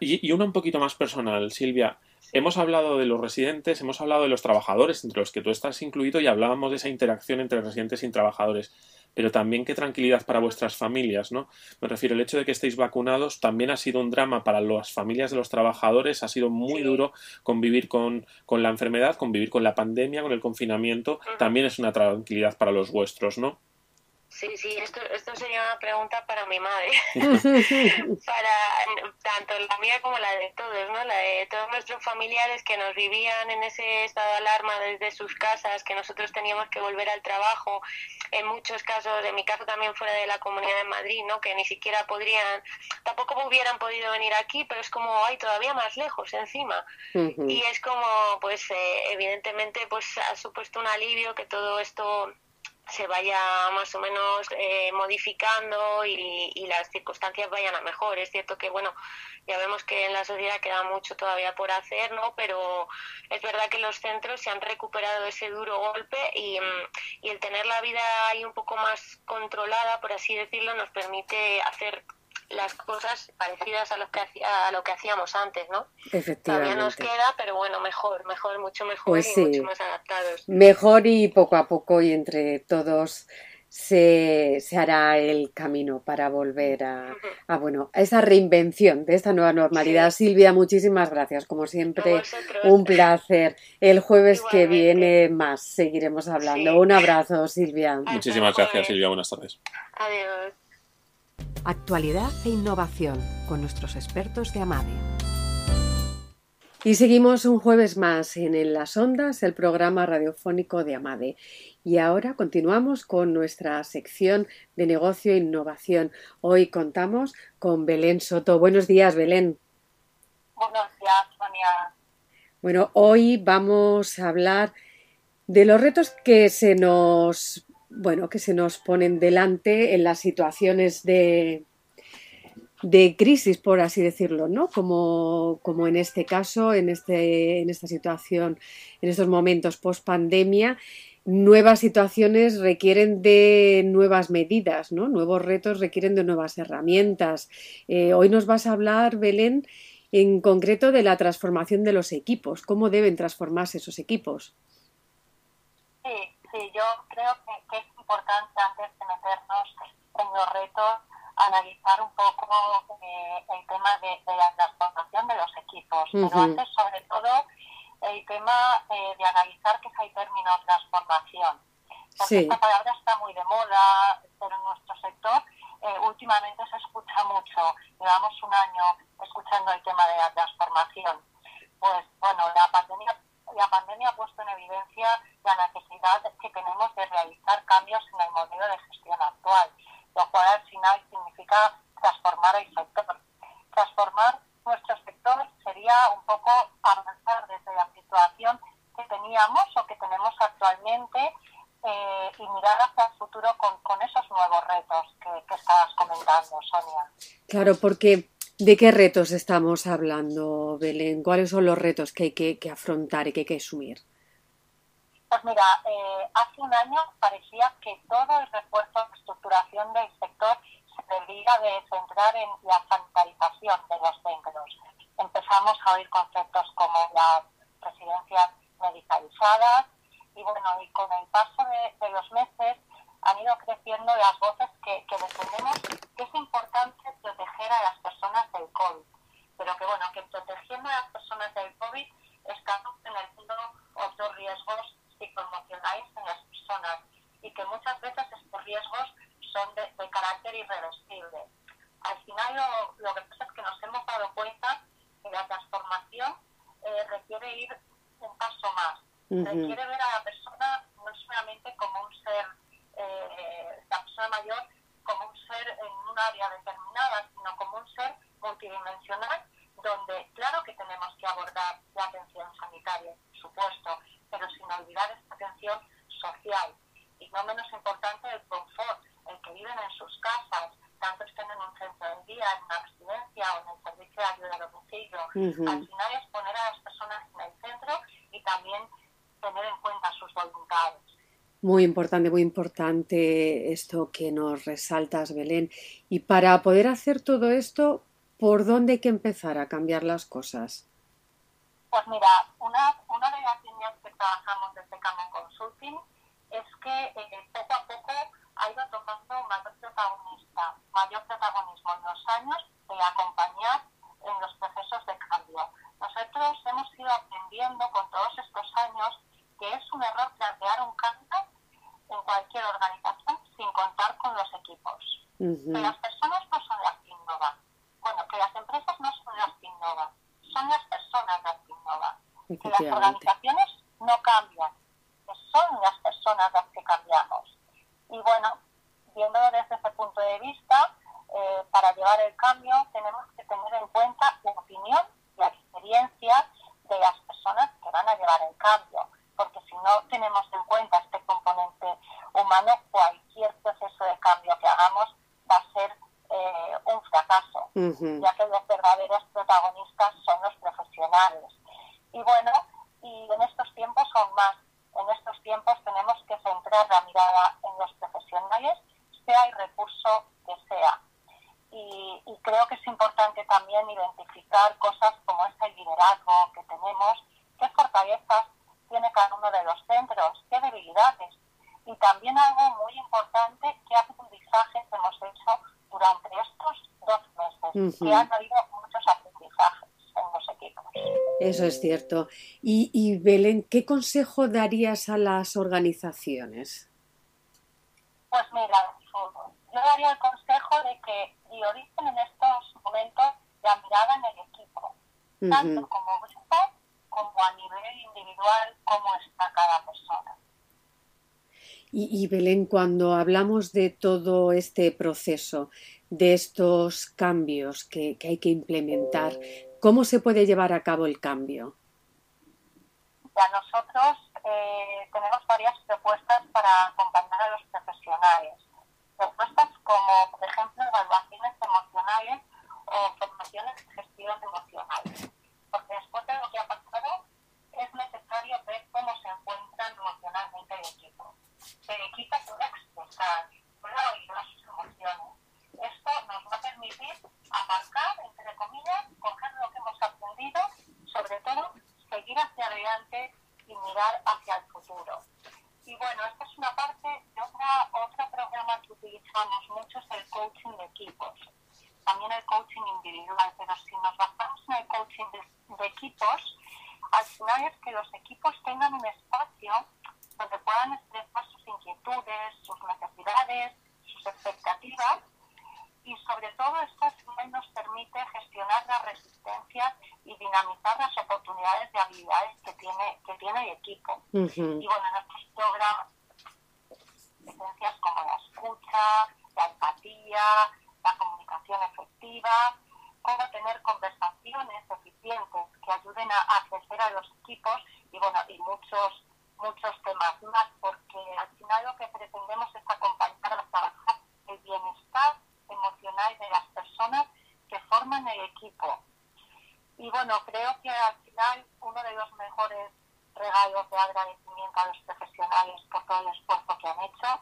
y, y uno un poquito más personal, Silvia. Hemos hablado de los residentes, hemos hablado de los trabajadores, entre los que tú estás incluido, y hablábamos de esa interacción entre residentes y trabajadores. Pero también qué tranquilidad para vuestras familias, ¿no? Me refiero, el hecho de que estéis vacunados también ha sido un drama para las familias de los trabajadores, ha sido muy duro convivir con, con la enfermedad, convivir con la pandemia, con el confinamiento, también es una tranquilidad para los vuestros, ¿no? Sí, sí, esto, esto sería una pregunta para mi madre, para tanto la mía como la de todos, ¿no? La de todos nuestros familiares que nos vivían en ese estado de alarma desde sus casas, que nosotros teníamos que volver al trabajo, en muchos casos, en mi caso también fuera de la Comunidad de Madrid, ¿no? Que ni siquiera podrían, tampoco hubieran podido venir aquí, pero es como, hay todavía más lejos encima. Y es como, pues, eh, evidentemente, pues ha supuesto un alivio que todo esto se vaya más o menos eh, modificando y, y, las circunstancias vayan a mejor. Es cierto que, bueno, ya vemos que en la sociedad queda mucho todavía por hacer, ¿no? Pero es verdad que los centros se han recuperado ese duro golpe y, mm, y el tener la vida ahí un poco más controlada, por así decirlo, nos permite hacer las cosas parecidas a lo que a lo que hacíamos antes, ¿no? Efectivamente. Todavía nos queda, pero bueno, mejor, mejor, mucho mejor pues y mucho más adaptados. Mejor y poco a poco y entre todos se, se hará el camino para volver a, a, bueno, a esa reinvención de esta nueva normalidad. Silvia, muchísimas gracias. Como siempre, un placer. El jueves que viene más seguiremos hablando. Un abrazo, Silvia. Muchísimas gracias, Silvia. Buenas tardes. Adiós. Actualidad e innovación con nuestros expertos de AMADE. Y seguimos un jueves más en, en Las Ondas, el programa radiofónico de AMADE. Y ahora continuamos con nuestra sección de negocio e innovación. Hoy contamos con Belén Soto. Buenos días, Belén. Buenos días, Sonia. Bueno, hoy vamos a hablar de los retos que se nos bueno, que se nos ponen delante en las situaciones de, de crisis, por así decirlo, ¿no? Como, como en este caso, en, este, en esta situación, en estos momentos post pandemia, nuevas situaciones requieren de nuevas medidas, ¿no? Nuevos retos requieren de nuevas herramientas. Eh, hoy nos vas a hablar, Belén, en concreto de la transformación de los equipos. ¿Cómo deben transformarse esos equipos? Sí, sí, yo creo importante antes de meternos en los retos analizar un poco eh, el tema de, de, la transformación de los equipos, uh -huh. pero antes sobre todo el tema eh, de analizar qué es el término transformación. Porque sí. esta palabra está muy de moda, pero en nuestro sector eh, últimamente se escucha mucho. Llevamos un año escuchando el tema de la transformación. Pues bueno, la pandemia la pandemia ha puesto en evidencia la necesidad que tenemos de realizar cambios en el modelo de gestión actual, lo cual al final significa transformar el sector. Transformar nuestro sector sería un poco avanzar desde la situación que teníamos o que tenemos actualmente eh, y mirar hacia el futuro con, con esos nuevos retos que, que estabas comentando, Sonia. Claro, porque ¿De qué retos estamos hablando, Belén? ¿Cuáles son los retos que hay que, que afrontar y que hay que asumir? Pues mira, eh, hace un año parecía que todo el refuerzo de estructuración del sector se debería de centrar en la sanitarización de los centros. Empezamos a oír conceptos como las residencias medicalizadas y bueno, y con el paso de los meses han ido creciendo las voces que, que defendemos que es importante proteger a las personas del COVID, pero que bueno, que protegiendo a las personas del COVID estamos teniendo otros riesgos psicoemocionales en las personas y que muchas veces estos riesgos son de, de carácter irreversible. Al final lo, lo, que pasa es que nos hemos dado cuenta que la transformación eh, requiere ir un paso más, requiere ver a la persona no solamente como un ser, eh, la persona mayor, como un ser en un área determinada, sino como un ser multidimensional, donde claro que tenemos que abordar la atención sanitaria, por supuesto, pero sin olvidar esta atención social. Y no menos importante el confort, el que viven en sus casas, tanto estén en un centro de día, en una residencia o en el servicio de ayuda a domicilio. Al final es poner a las personas en el centro y también tener en cuenta sus voluntades. Muy importante, muy importante esto que nos resaltas, Belén. Y para poder hacer todo esto, ¿por dónde hay que empezar a cambiar las cosas? Pues mira, una, una de las líneas que trabajamos desde Canon Consulting es que eh, poco a poco ha ido tomando mayor protagonista, mayor protagonismo en los años de acompañar en los procesos de cambio. Nosotros hemos ido aprendiendo con todos estos años que es un error plantear un cambio en cualquier organización sin contar con los equipos. Que las personas no son las que innovan. Bueno, que las empresas no son las que innovan, son las personas las que innovan. Que las organizaciones no cambian, que son las personas las que cambiamos. Y bueno, viéndolo desde ese punto de vista, eh, para llevar el cambio tenemos que tener en cuenta la opinión, la experiencia de las personas que van a llevar el cambio, porque si no tenemos en cuenta este componente humano, cualquier proceso de cambio que hagamos va a ser eh, un fracaso, ya que los verdaderos protagonistas son los profesionales. Y bueno, y en estos tiempos aún más, en estos tiempos tenemos que centrar la mirada en los profesionales, sea el recurso que sea. Y, creo que es importante también identificar cosas como este liderazgo que tenemos, qué fortalezas tiene cada uno de los centros, qué debilidades. Y también algo muy importante, qué aprendizajes hemos hecho durante estos dos que han habido muchos aprendizajes en los equipos. Eso es cierto. Y, y Belén, ¿qué consejo darías a las organizaciones? Pues mira, yo daría el consejo de que prioricen en estos momentos la mirada en el equipo, tanto como grupo como a nivel individual, cómo está cada persona. Y, y, Belén, cuando hablamos de todo este proceso, de estos cambios que, que hay que implementar, ¿cómo se puede llevar a cabo el cambio? Ya nosotros eh, tenemos varias propuestas para acompañar a los profesionales propuestas como, por ejemplo, evaluaciones emocionales o formaciones de gestión emocional. Porque después de lo que ha pasado, es necesario ver cómo se encuentran emocionalmente el equipo. El equipo puede expresar, puede oír sus emociones. Esto nos va a permitir aparcar, entre comillas, coger lo que hemos aprendido, sobre todo seguir hacia adelante y mirar hacia el futuro. Y bueno, esta es una parte de otra, otro programa que utilizamos mucho, es el coaching de equipos. También el coaching individual, pero si nos basamos en el coaching de, equipos, al final es que los equipos tengan un espacio donde puedan expresar sus inquietudes, sus necesidades, sus expectativas y sobre todo esto nos permite gestionar la resistencia y dinamizar las oportunidades de habilidades que tiene, que tiene el equipo. Y bueno, nuestros programas, esencias como la escucha, la empatía, la comunicación efectiva, cómo tener conversaciones eficientes que ayuden a, a crecer a los equipos y bueno, y muchos muchos temas más, porque al final lo que pretendemos es acompañar a trabajar el bienestar emocional de las personas que forman el equipo. Y bueno, creo que al final uno de los mejores regalos de agradecimiento a los profesionales por todo el esfuerzo que han hecho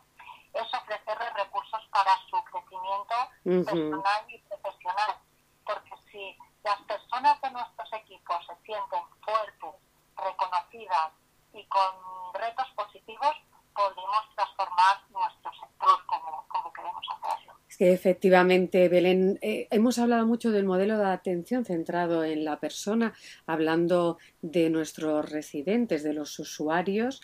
es ofrecerles recursos para su crecimiento personal y profesional. Porque si las personas de nuestros equipos se sienten fuertes, reconocidas y con retos positivos, podemos transformar nuestro sector como, como queremos hacerlo. Es que efectivamente, Belén, eh, hemos hablado mucho del modelo de atención centrado en la persona, hablando de nuestros residentes, de los usuarios,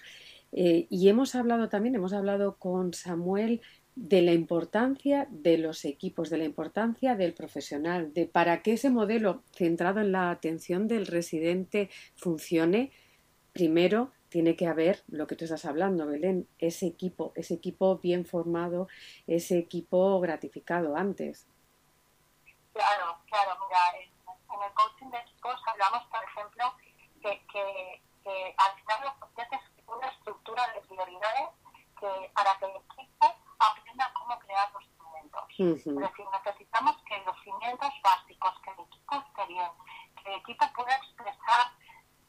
eh, y hemos hablado también, hemos hablado con Samuel de la importancia de los equipos, de la importancia del profesional, de para que ese modelo centrado en la atención del residente funcione, primero tiene que haber lo que tú estás hablando, Belén, ese equipo, ese equipo bien formado, ese equipo gratificado antes. Claro, claro, mira, en, el coaching de equipos hablamos, por ejemplo, que, que, que al final lo que es una estructura de prioridades que para que el equipo aprenda cómo crear los Es decir, necesitamos que los cimientos básicos, que el equipo esté bien, que el equipo pueda expresar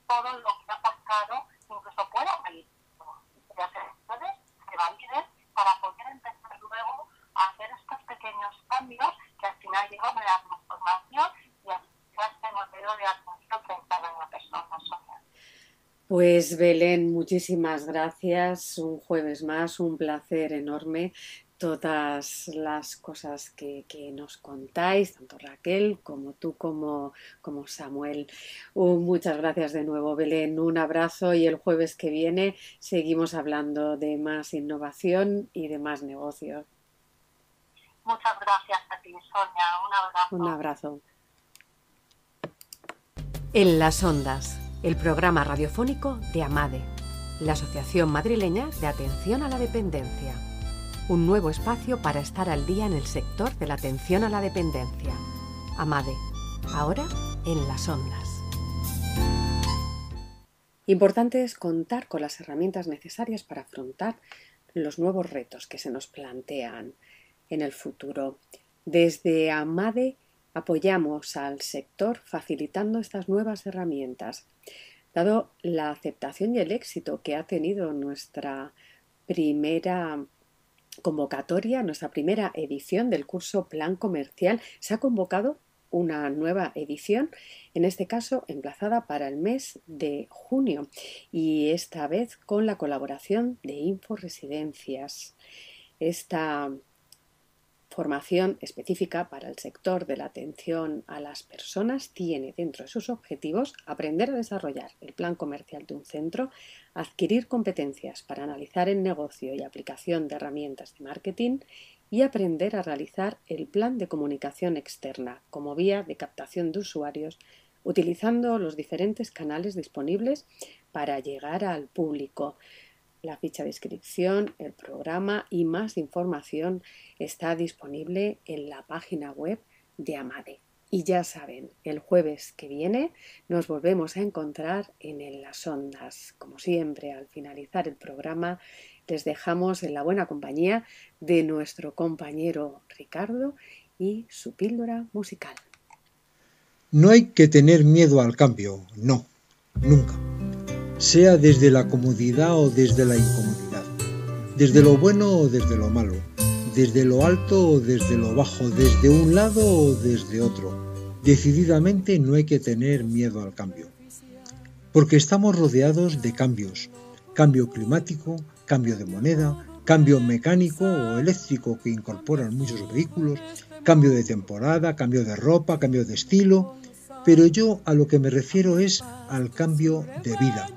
todo lo que ha pasado, incluso pueda validarlo, que las emociones se validen para poder empezar luego a hacer estos pequeños cambios que al final llevan a la transformación y a este modelo de atención frente a una persona social. Pues Belén, muchísimas gracias. Un jueves más, un placer enorme todas las cosas que, nos contáis, tanto Raquel como tú como, como Samuel. muchas gracias de nuevo, Belén. Un abrazo y el jueves que viene seguimos hablando de más innovación y de más negocios. Muchas gracias a ti, Sonia. Un abrazo. Un abrazo. En las ondas, el programa radiofónico de AMADE, la Asociación Madrileña de Atención a la Dependencia un nuevo espacio para estar al día en el sector de la atención a la dependencia. Amade, ahora en las ondas. Importante es contar con las herramientas necesarias para afrontar los nuevos retos que se nos plantean en el futuro. Desde Amade apoyamos al sector facilitando estas nuevas herramientas. Dado la aceptación y el éxito que ha tenido nuestra primera convocatoria, nuestra primera edición del curso Plan Comercial, se ha convocado una nueva edición, en este caso emplazada para el mes de junio y esta vez con la colaboración de Inforesidencias. Esta formación específica para el sector de la atención a las personas tiene dentro de sus objetivos aprender a desarrollar el plan comercial de un centro, adquirir competencias para analizar el negocio y aplicación de herramientas de marketing y aprender a realizar el plan de comunicación externa como vía de captación de usuarios utilizando los diferentes canales disponibles para llegar al público la ficha de inscripción, el programa y más información está disponible en la página web de Amade. Y ya saben, el jueves que viene nos volvemos a encontrar en, las ondas. Como siempre, al finalizar el programa, les dejamos en la buena compañía de nuestro compañero Ricardo y su píldora musical. No hay que tener miedo al cambio, no, nunca sea desde la comodidad o desde la incomodidad, desde lo bueno o desde lo malo, desde lo alto o desde lo bajo, desde un lado o desde otro. Decididamente no hay que tener miedo al cambio, porque estamos rodeados de cambios, cambio climático, cambio de moneda, cambio mecánico o eléctrico que incorporan muchos vehículos, cambio de temporada, cambio de ropa, cambio de estilo, pero yo a lo que me refiero es al cambio de vida,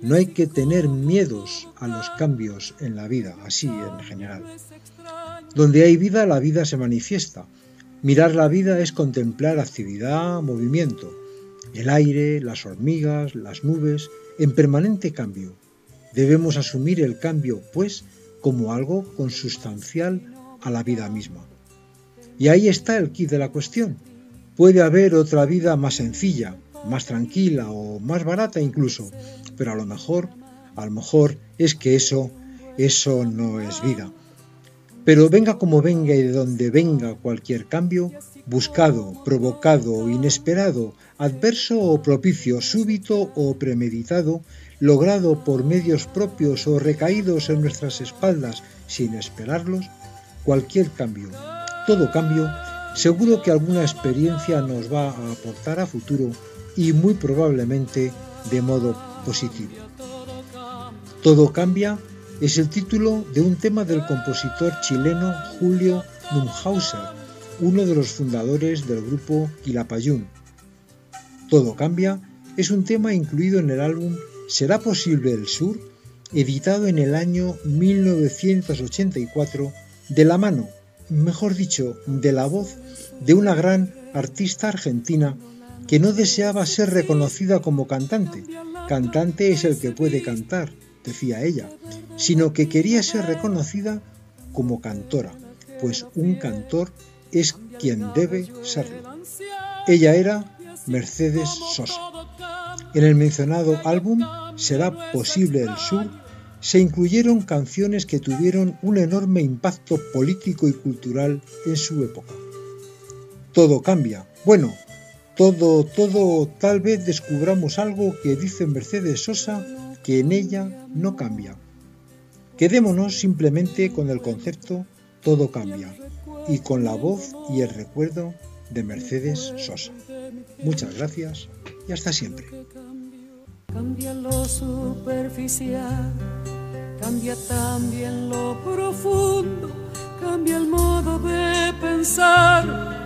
no hay que tener miedos a los cambios en la vida, así en general. Donde hay vida, la vida se manifiesta. Mirar la vida es contemplar actividad, movimiento, el aire, las hormigas, las nubes, en permanente cambio. Debemos asumir el cambio, pues, como algo consustancial a la vida misma. Y ahí está el kit de la cuestión. Puede haber otra vida más sencilla, más tranquila o más barata incluso, pero a lo mejor, a lo mejor es que eso, eso no es vida. Pero venga como venga y de donde venga cualquier cambio, buscado, provocado, inesperado, adverso o propicio, súbito o premeditado, logrado por medios propios o recaídos en nuestras espaldas sin esperarlos, cualquier cambio, todo cambio, seguro que alguna experiencia nos va a aportar a futuro y muy probablemente de modo positivo. Todo cambia es el título de un tema del compositor chileno Julio Numhauser, uno de los fundadores del grupo Quilapayún. Todo cambia es un tema incluido en el álbum ¿Será posible el sur? editado en el año 1984 de la mano, mejor dicho, de la voz de una gran artista argentina que no deseaba ser reconocida como cantante, cantante es el que puede cantar, decía ella, sino que quería ser reconocida como cantora, pues un cantor es quien debe serlo. Ella era Mercedes Sosa. En el mencionado álbum Será posible el sur se incluyeron canciones que tuvieron un enorme impacto político y cultural en su época. Todo cambia. Bueno, todo, todo, tal vez descubramos algo que dice Mercedes Sosa que en ella no cambia. Quedémonos simplemente con el concepto todo cambia y con la voz y el recuerdo de Mercedes Sosa. Muchas gracias y hasta siempre. Cambia lo superficial, cambia también lo profundo, cambia el modo de pensar,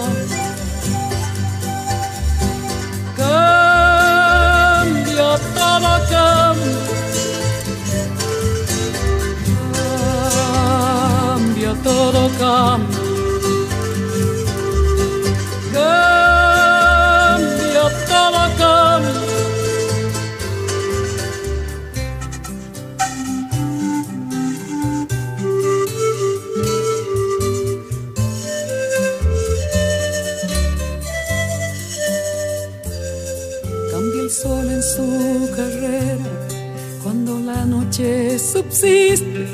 todo cambia. Cambia, todo cambia. subsiste,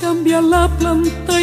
cambia la planta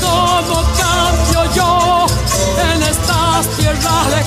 todo cambio yo en estas tierras lejanas.